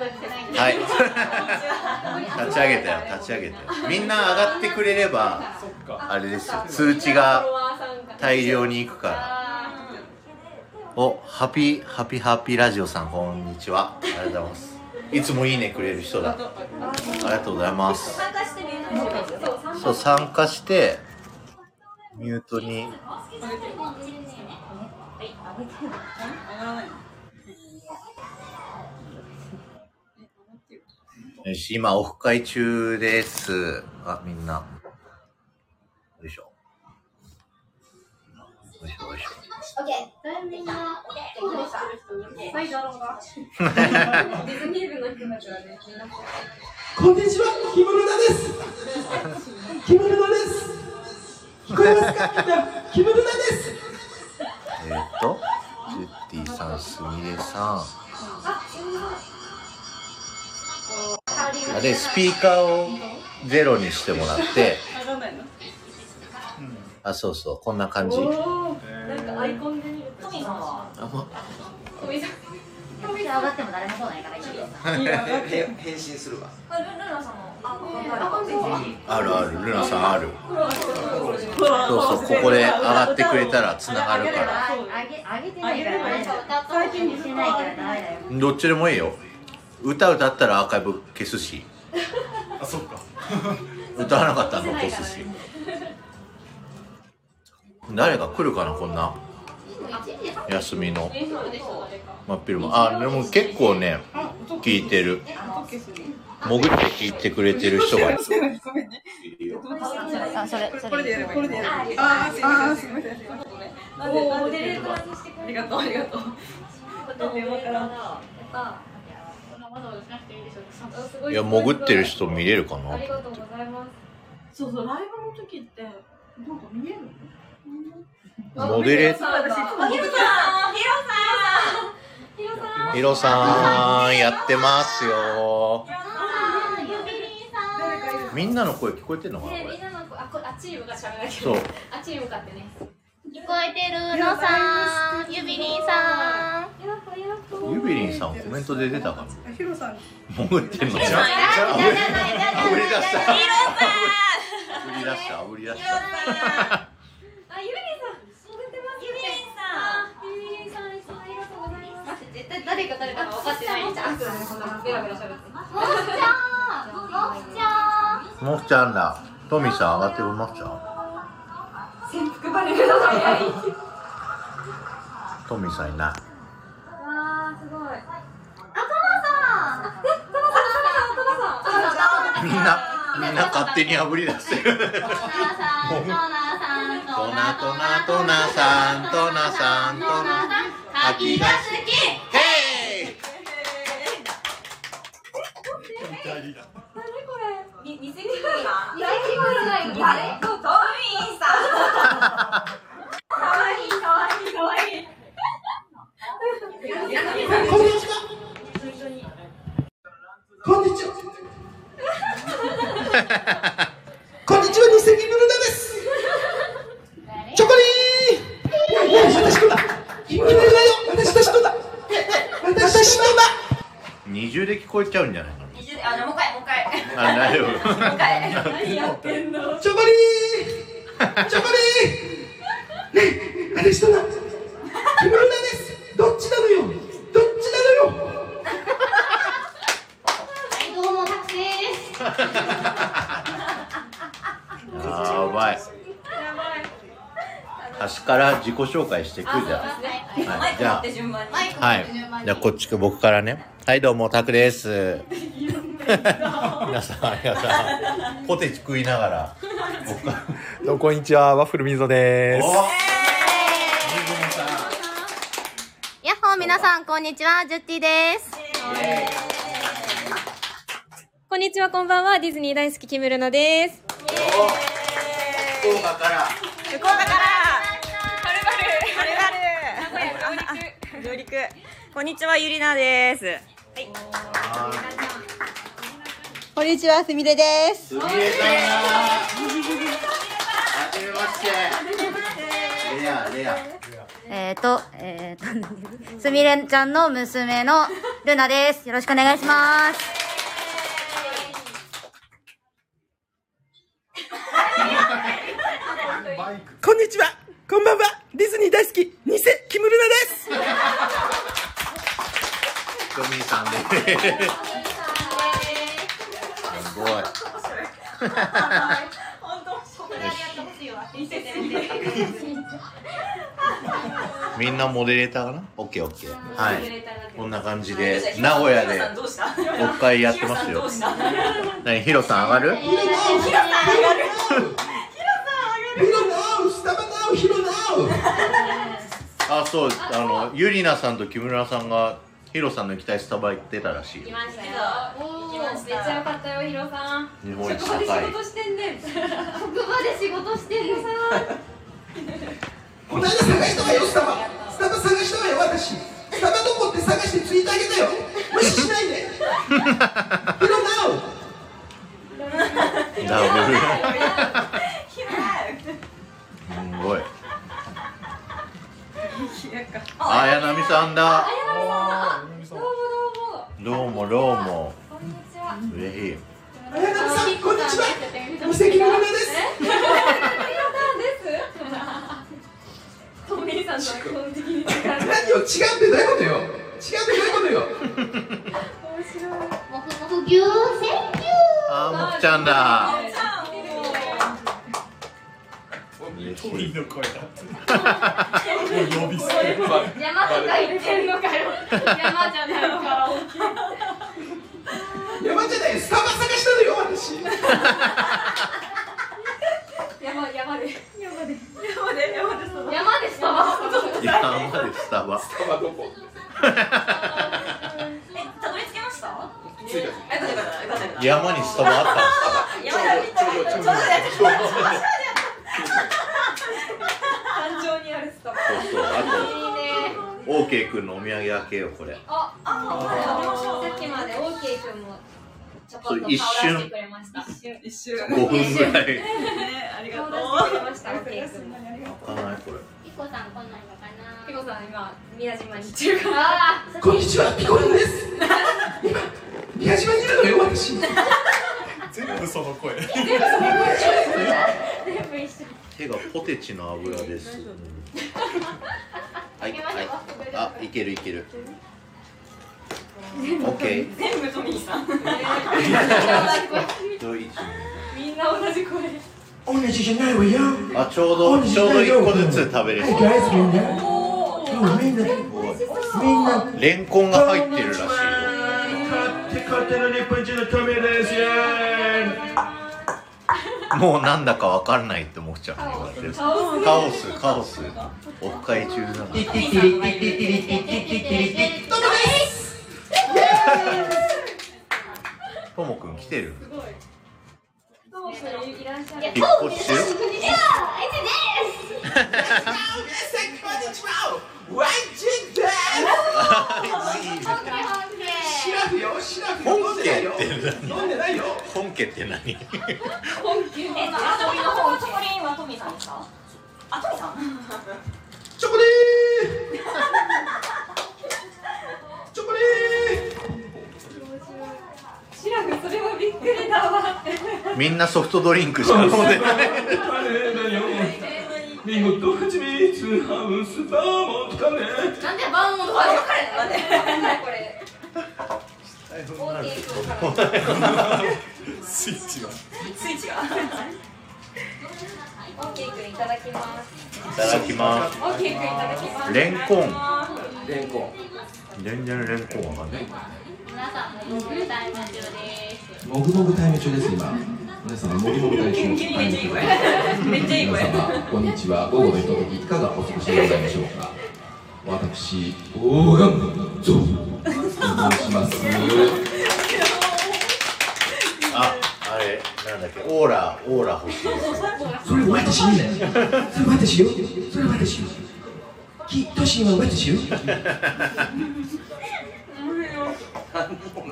はい。立ち上げたよ立ち上げたよ。みんな上がってくれればあれですよ。通知が大量に行くから。おハピハピハピラジオさんこんにちは。ありがとうございます。いつもいいねくれる人だ。ありがとうございます。参加してみるそう参加してミュートによし今オフ会中ですあみんなよいしょよいしょよいしょオッケーみんなオッケーはいだろうがディズニー部の人だからねみんなこんにちは、キムルナです。キムルナです。聞こえますか、みんな、キムルナです。えー、っとジュッティさんすみれさんあでスピーカーをゼロにしてもらってあそうそうこんな感じ。なんかアイコンで見るとトミさん。はあまトミさん。上がっても誰も来ないから。いいよ。返信するわ。あルルナさんも。あるあるルナさんある。そうそうここで上がってくれたらつながるから。どっちでもいいよ歌歌ったらアーカイブ消すし。あそっか。歌わなかったら残すし。誰が来るかなこんな。休みの。真っ昼間あでも結構ね聞いてる。潜って聞いてくれてる人がいる。よあそれそれ。でこれでやる。あーあーすみません。なんでモデレーターにしてくれるありがとうありがとう。電話からやったあすごい。や潜ってる人見れるかなありがとうございます。そうそうライブの時ってなんか見えるモデレーター。あヒロさん。ヒロさん。ヒロさん。やってますよみん。なの声聞こえてん。のかなねみん。これなのあこあっちに向かって喋らなきゃそうあっちに向かってね聞こえてるのさん、ゆびりんさん。ゆびりんさんコメントで出たかな？あヒロさん。潜ってん。のじゃじゃじゃじゃじゃあぶり出した。り出したあぶり出したあゆりさん。潜ってますゆりさん。ゆりさん。いつもありがとうございます絶対誰が誰かが分かってないじゃん。こん。なベラベラ喋ってもふちゃん、もふちゃん。もふちゃん。だトミーさん。上がってるもふちゃん潜伏バレるの早いトミーさんいないわあすごいあ、ともさん。えトマさんトマさんトマさんみんなみんな勝手にあぶり出してるトナさん、トナさん、トナトナトナさんトナさんトナ吐きが好き。ヘイ何これに偽物が偽物がいる誰トミーさかわいいかわいいかわいいこんにちは。こんにちは。こんにちは、ニセキムルナです。チョコリー。いやいや、私のだ。キムルナよ。私たちのだ。私のだ。二重で聞こえちゃうんじゃないかあじゃあもう一回もう一回あ大丈夫もう一回何やってんのチョコリー。チョコリー。ねえ、私のだ。キムルナです。どっちなのよ。どっちなのよ。はい、どうも、タクシーです。やばい端から自己紹介してくるじゃん。はい。じゃあはい。じゃあこっちか僕からね。はいどうもタクです。皆さん皆さん。ポテチ食いながら。どうもこんにちはワッフルみぞです。お。やっほー、皆さん、こんにちは、ジュッティです。こんにちはこんばんは。ディズニー大好きキムルナです福岡から。福岡からる上陸こんにちはゆりなです こんにちは、すみれです。すみれさんだ。はじめまして。レアレア。えっ、ー、と、えっ、ー、と、すみれちゃんの娘のルナです。よろしくお願いします。こんにちはこんばんはディズニー大好き偽キムルナですトすすごい。みんなモデレーターかな？オッケーオッケー。はい。こんな感じで名古屋でどうした国会やってますよ。どうした何ヒロさん上がる。ヒロナウスタバナウヒロナウ。あそう。あのゆりなさんと木村さんがヒロさんの行きたいスタバ行ってたらしい来ました。よ来ましためっちゃ良かったよヒロさん。日本一職場で仕事してんね職場で仕事してるさこの間探したわよスタバスタバ探したわよ私。スタバどこって探してツイートあげたよ。無視しないで。ヒロナウダブルすごいあやなみさんだてんのかよ山じゃないか。ら山じゃない。スタバ探したのよ私。山山で。山で山で山で。その山でスタバ。山までスタバ。スタバどこえたどり着けました山にスタバあったんですか山でちょうどちょうどやってちょうどやって山頂にあるスタバそうそうあいいねとオーケーくんのお土産開けようこれ。あ、あ、さっきまでオーケー君もちょこっと顔出してくれました。一瞬、一瞬5分ぐらい。ねありがとう。顔出してくれました、オーケー君も。開かないこれ。ーピコさん来ないのかな？ピコさん今宮島に行ってるから。あこんにちはピコリンです。今宮島にいるのよ私。全部その声。全部一緒。手がポテチの油ですはいはい。あいけるいける。オッケー。全部トミーさん。みんな同じ声。同じじゃないわよ。あちょうどちょうど一個ずつ食べれそう大好きなんだ今みんなみんな。レンコンが入ってるらしいよ。買って買っての日本一のトミーですよ もうなんだかわかんないって思っちゃう。ね言われてるカオス。カオス。カオス。オフ会中だなティティティリティティティリティティティティリティトモですともくん来てる？トモくんいらっしゃる。引っ越し？中ワンチンです？シラフよシラフよ飲んでないよ飲んでないよ本家って何？本気。え、あトミーの方チョコリンはトミーさんでしたあ、トミーさん。チョコレーチョコレシラフそれはびっくりだわ。みんなソフトドリンクしか飲ん。でないハウスバーモントカレーなんでバーモントカレーなんで？なんだこれ。オーケー君から。スイッチがスイッチがオーケー君いただきます。いただきますオーケー君いただきます。レンコン。レンコン。全然レンコン。わかんない皆さんももふタイム中ですもぐもぐタイム中です今皆様もぐもぐタイム中めっちゃいい声めっちゃいい声皆様こんにちは午後のひとときいかがお過ごしでございましょうか私オーガン。ゾウしますああれなんだっけオーラオーラ欲しいそれ私ねそれ私よそれ私よきトシは私よ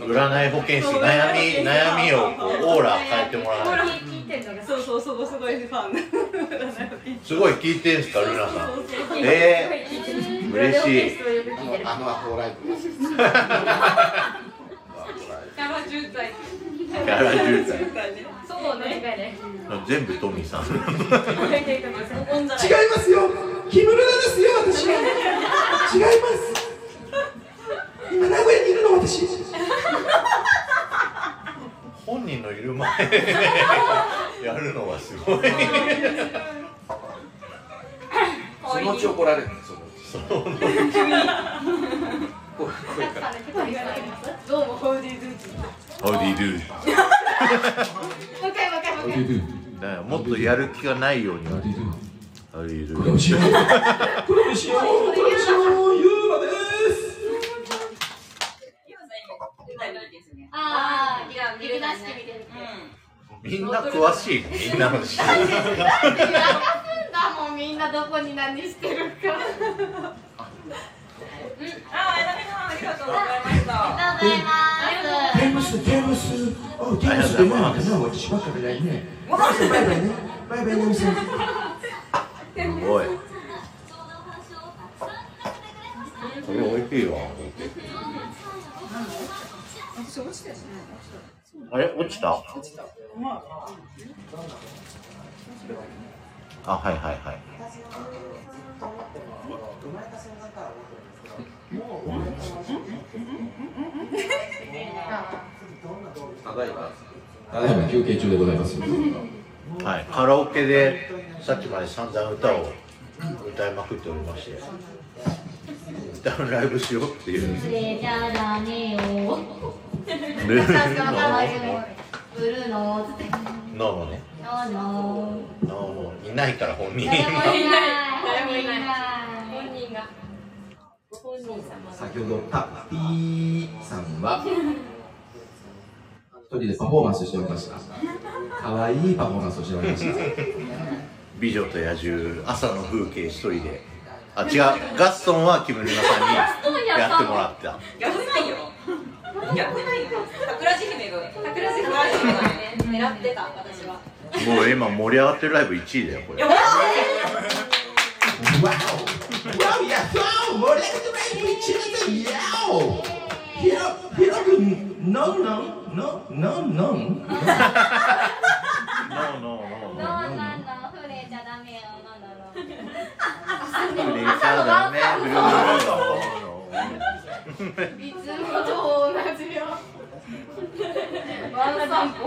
占い保健師悩み悩みをこう。オーラ変えてもらわない聞いてんのがそうそうそう。すごいファンすごい聞いてんすかルナさん。え嬉しい。あのアホライブ。キャラ渋滞キャラ渋滞そうね。全部トミーさん。違いますよ。木村ですよ私。は違います。今名古屋にいるの私。本人のいる前。やるのはすごい。そのうち怒られるそのうちそのどうもホーディーズーチ How do you do? もう一回もう一回もう一だからもっとやる気がないように。は How do you do? これをしようこれをしようこれをしようゆうまですああいや見るなし見てるみんな詳しいみんなの知ってるだもんみんなどこに。何してるかありがとうございましたありがとうございますテーマステーマスあテーマスでないかな私ばっかりだよね。バイバイねバイバイねみさんすごいこれ美味しいわあれ落ちたあはいはいはい。ただいまただいま休憩中でございますはい、カラオケでさっきまで散々歌を歌いまくっておりまして歌うライブしようっていう。それじゃダメよブルーのつってののねノーノー。ののいないから本人誰もいない。誰もいない先ほどタッピーさんは一人でパフォーマンスしておりました。可愛いパフォーマンスをしておりました。美女と野獣朝の風景一人で。あ違う。ガストンは木村さんにやってもらった。逆ないよ。逆ないよ。桜地姫が桜地姫がね狙ってた私は。もう今盛り上がってるライブ1位だよこれわおわおやそう盛り上がってない一年だよひろひろくんのんのんののんのん No, no, no, ノ no. ーノーノー触れちゃダメよノーノーノー触れちゃダメブルーいつもと同じよワン散歩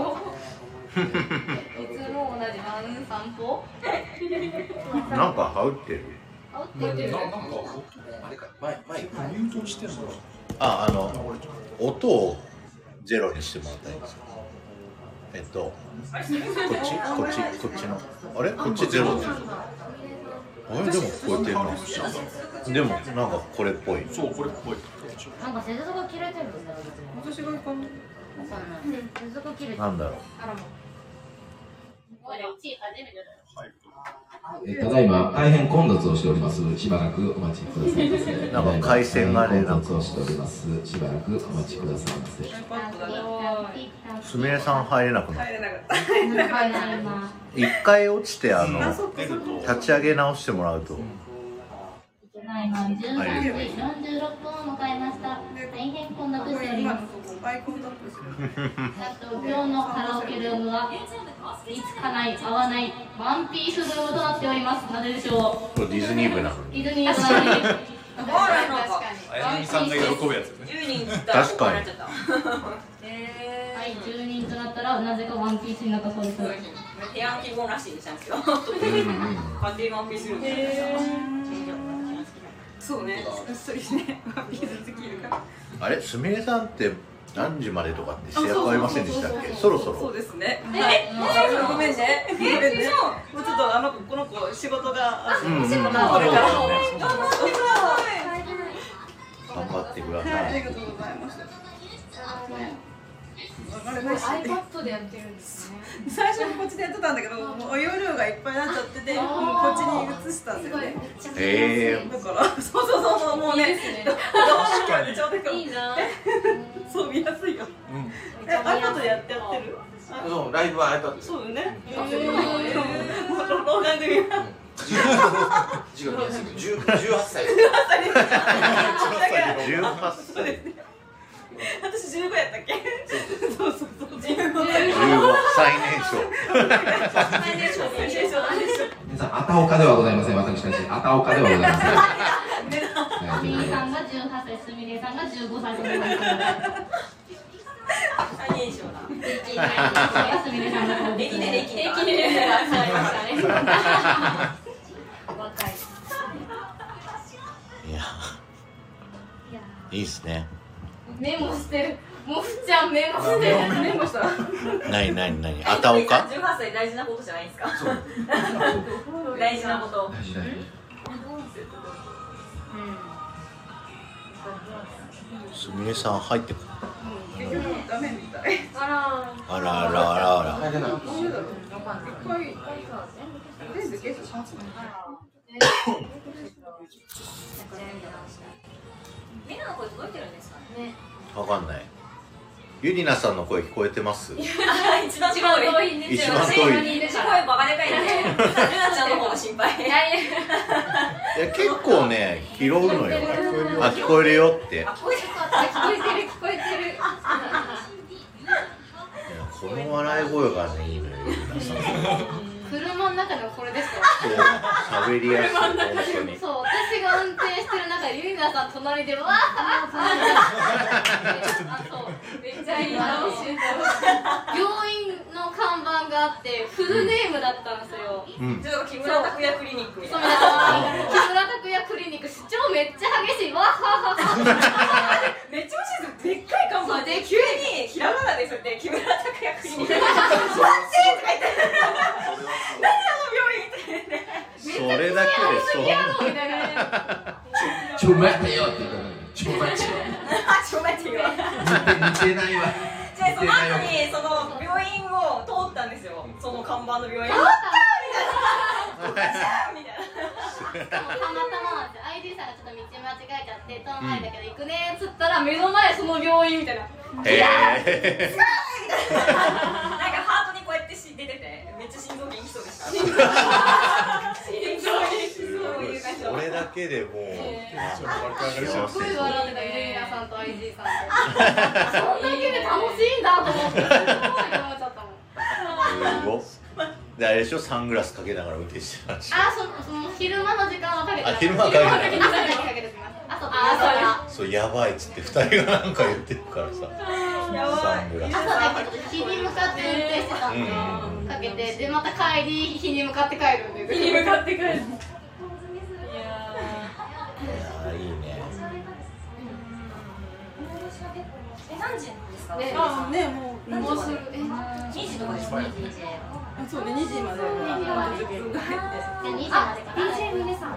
いつも同じワン散歩なんか羽織ってるあってるあれか前前ミュートしてんのああの音をゼロにしてもらったらいいんですかえっとこっちこっちこっちのあれこっちゼロであれでも聞こえてるなでもなんかこれっぽいそうこれっぽいなんか接続が切れてるんだ私が行かない接続切れてるなんだろうあらこれ1位初めてだよえただいま大変混雑をしておりますしばらくお待ちくださいませ。なんか回線がね混雑をしておりますしばらくお待ちくださいませ。すみれさん入れなくなった。一回落ちてあの立ち上げ直してもらうと。ただいま13時46分を迎えました。大変混雑しておりますアイコンタップする。あと今日のカラオケルームはいつかない合わないワンピースルームとなっておりますなぜでしょこれディズニー部なのディズニーなのにあやみさんが喜ぶやつね10人来たら確かに怒られちゃったへはい10人となったらなぜかワンピースになったそうです。ー提案希望らしいにした勝手にワンピースルームへそうね一人ねワンピース好きいるからあれすみれさんって何時までとかって制約ありませんでしたっけ？そろそそうろですね。はい。ごめんね。ごめんね。もうちょっとあの子この子仕事が仕事がから。頑張ってください。頑張ってくだはい、さいありがとうございます。iPad でやってるんですね。最初にこっちでやってたんだけど、もうお容量がいっぱいになっちゃってて、もうこっちに移したんだよね。えだから、そうそうそうそう、もうね、どう確かにちょうどいいなそう見やすいよ。え、iPad でやってやってる？あそうライブは iPad ですそうよね。もうこの番組は。字が見やす。いけど10 18歳。18歳私15やったっけそうそうそう15 15最年少最年少最年少皆さんあたおかではございません。私たちあたおかではございません。すみれさんが18歳、すみれさんが15歳となり最年少だすみれさんがこう歴で歴で平気でね若いいやいいっすねメモしてるもふちゃんメモしてる。メモしたなになになにあたおか18歳大事なことじゃないですか？大事なこと。大事大事すみれさん入ってこ。ダメみたいあら。あらあらあらあら。入れない。みんなの声届いてるんですかねわかんないゆりなさんの声聞こえてます？一番遠いんですよ一番遠いいる私声バカでかいちゃんの方が心配いや結構ね拾うのよ。あ聞こえるよって。いやあ聞こえてる聞こえてる聞こえてる。この笑い声がねいいのよゆりなさん車の。中でもこれですかそう喋りやすい。本当にそう私が運転してる中でゆいなさん隣でわーあそ うめっちゃいいな病院の看板があってフルネームだったんですよ、うん。木村拓哉クリニック。みたそう。いな木村拓哉クリニック。主張めっちゃ激しい。わーはーはーはーめっちゃ欲しいですでっかい看板で急にひらがなでそれで木村拓哉クリニックマジとか言って何あの病院って言ってそれだけでそんみたいなちょ待ってよって言ったのにちょ待ってよあちょ待ってよ似てないわじゃあその後にその病院を通ったんですよその看板の病院。あったみたいな。みたいなたまたま。ID さんがちょっと道間違えちゃって遠回りだけど行くねっつったら目の前その病院みたいな。へえなんかハートにこうやってし出ててめっちゃ心臓元気そうでした。心臓元気そう。いう感じそれだけでもう幸すごいせ笑ってたゆいなさんと IG さんで。そんだけで楽しいんだと思って。すごい思っちゃったもん。すごっであれでしょ？サングラスかけながら運転してたんでしょあそその昼間の時間はかけてあ昼間はかけてない昼間はかけてます。あとあそうやばいっつって二人がなんか言ってるからさ。サングラス。朝だけど日に向かって運転してたんで、うん。かけてでまた帰り日に向かって帰るんで日に向かって帰るえ何時ですか？ねあねもうもうすぐ。え2時とかですかそうね2時まで。あ10分ぐらい2時まで。か DJ ミネさん。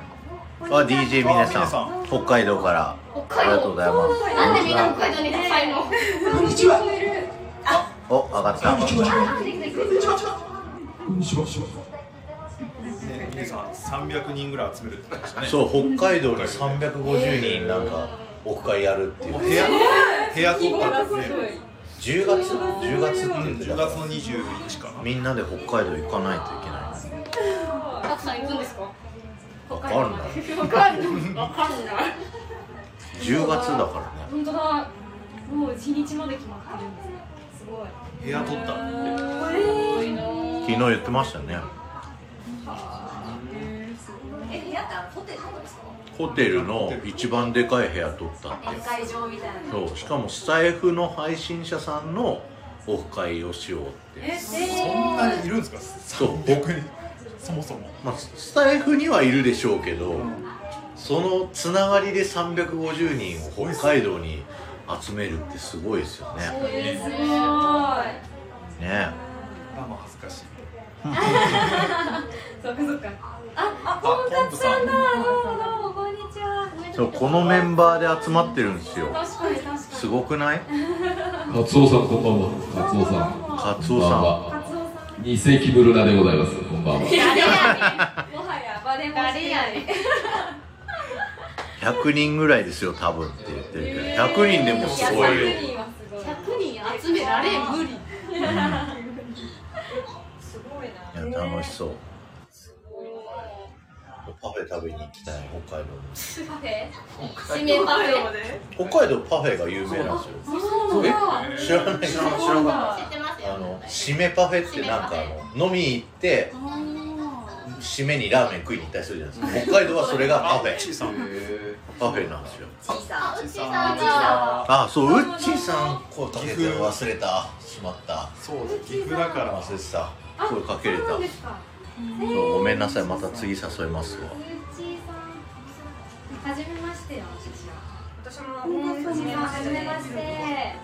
あ DJ 皆さん。北海道から。ありがとうございます。なんでみんな北海道に高いのこんにちは。お上がった。こんにちは。こんにちは。ね皆さん300人ぐらい集めるって言ってましたねそう北海道に350人なんかオフ会やるっていう部屋部屋取ったんですね。10月10月って言って10た月の21日かな。みんなで北海道行かないといけない。たくさん行くんですか？わかんない。わかんない。わかんない。10月だからね。本当だ。もう日にちまで決まってるんですすごい。部屋取った。ってすごいな昨日言ってましたねホテルの一番でかい部屋取ったって。宴会場みたいなそうしかもスタイフの配信者さんのオフ会をしようって。そんなにいるんですか？そう。僕に？そもそも。まあスタイフにはいるでしょうけど、そのつながりで350人を北海道に集めるってすごいですよね。すごい。ね。まあまあ恥ずかしい。そっかそっか。あポンプさん。どうもどうもそうこのメンバーで集まってるんですよ。確かに確かに。すごくない？カツオさんこんばんは。カツオさん。カツオさん。ん二世紀ブルナでございます。こんばんは。誰やねんもはやバレ誰やねん100人ぐらいですよ多分って言って。るけど100人でもすごいよ。100人集められん無理。すごいないや楽しそうパフェ食べに行きたい北海道パフェ締めパフェ。北海道パフェが有名なんですよ。え知らない知らない知らない知ってますよ。あの締めパフェってなんかあの飲みに行って締めにラーメン食いに行ったりするじゃないですか。北海道はそれがパフェ。パフェなんですよ。あうちさん。あそうウッチーさん声かけてる忘れた。しまった。そう岐阜だから。忘れてた。声かけれたそうごめんなさいまた次誘いますわ。はじめましてよ私は。私もはじめまして。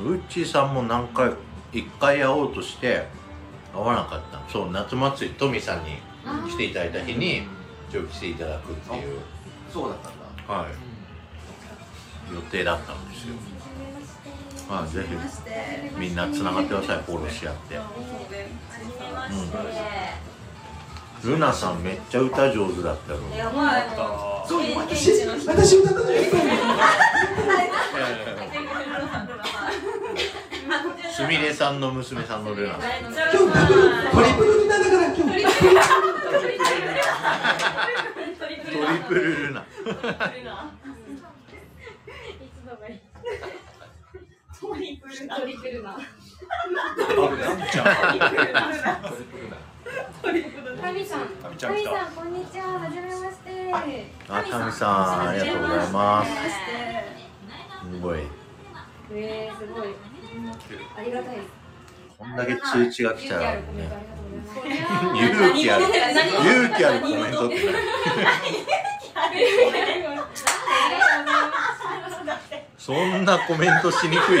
ウッチーさんも何回一回会おうとして会わなかった。のそう夏祭りトミさんに来ていただいた日に一応来ていただくっていう。そうだったんだ。はい。予定だったんですよはいぜひ。みんなつながってくださいフォローし合って。うん。ルナさんめっちゃ歌上手だったよやばいそう私私歌ったのよすみれさんの娘さんのルナさん。今日ダブルトリプルルナだから今日。トリプルルナトリプルな。トリプルなタミさんタミちゃん。来たタミさんこんにちは。はじめまして。あタミさんありがとうございます。すごい。えー、すごい。ありがたい。こんだけ通知が来たらね勇気ある勇気あるコメントって。そんなコメントしにくい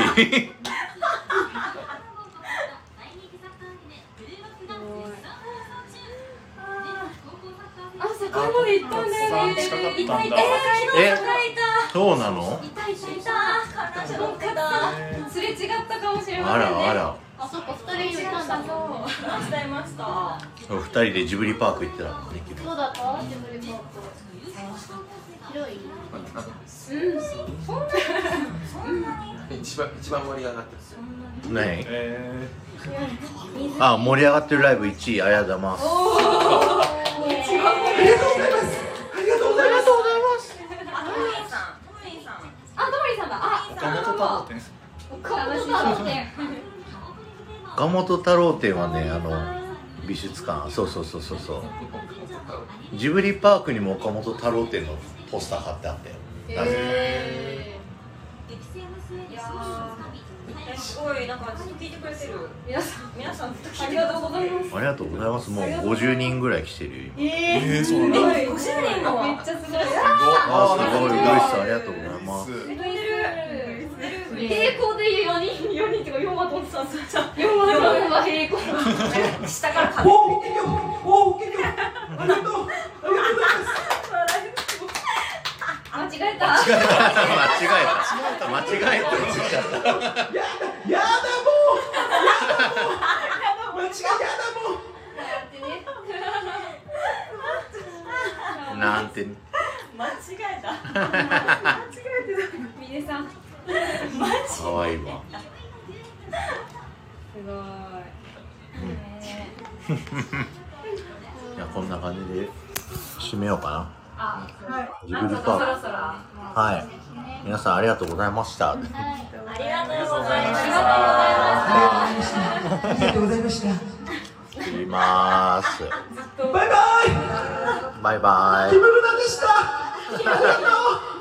あ、そこまで行ったんだよね。近かったんだいた。いた。えそうなの？いたいた。いた。そっかすれ違ったかもしれまあせんね。らあら。あそっか二人いたんだ伝えました。お二人でジブリパーク行ってたのね昨日どうだった。ジブリパーク。広い。一番一番盛り上がったですよねえあ盛り上がってるライブ1位ありがとうございます。ありがとうございますありがとうございますあトミーさんトミーさんあ、トモリさんだ。あ、ー、岡本太郎店。楽しそうね。岡本太郎展はねあの美術館。そうそうそうそうそう。ジブリパークにも岡本太郎展のポスター貼ってあったよ。えいやーすごいなんかずっと聞いてくれてる。ー、皆さん皆さんずっとあ聞いてりがとうございます。ありがとうございます。もう50人ぐらい来てるよ今。えー、そうなんだ。え50人も。めっちゃすごい。あすごい。ありがとうございます平行で4人、4人っていうか4話とさ、4話4話平行。下か？ら壁おおおおありがとうありがとうございます間違えた。間違えた間違えたやだやだもうやだもう間違いやだもうなんて間違えた締めようかあ、なジブリパーク。はい。皆さんありがとうございました。ありがとうございますありがとうございました切ります。バイバイ。バイバイ。キムルナでした。ありがとう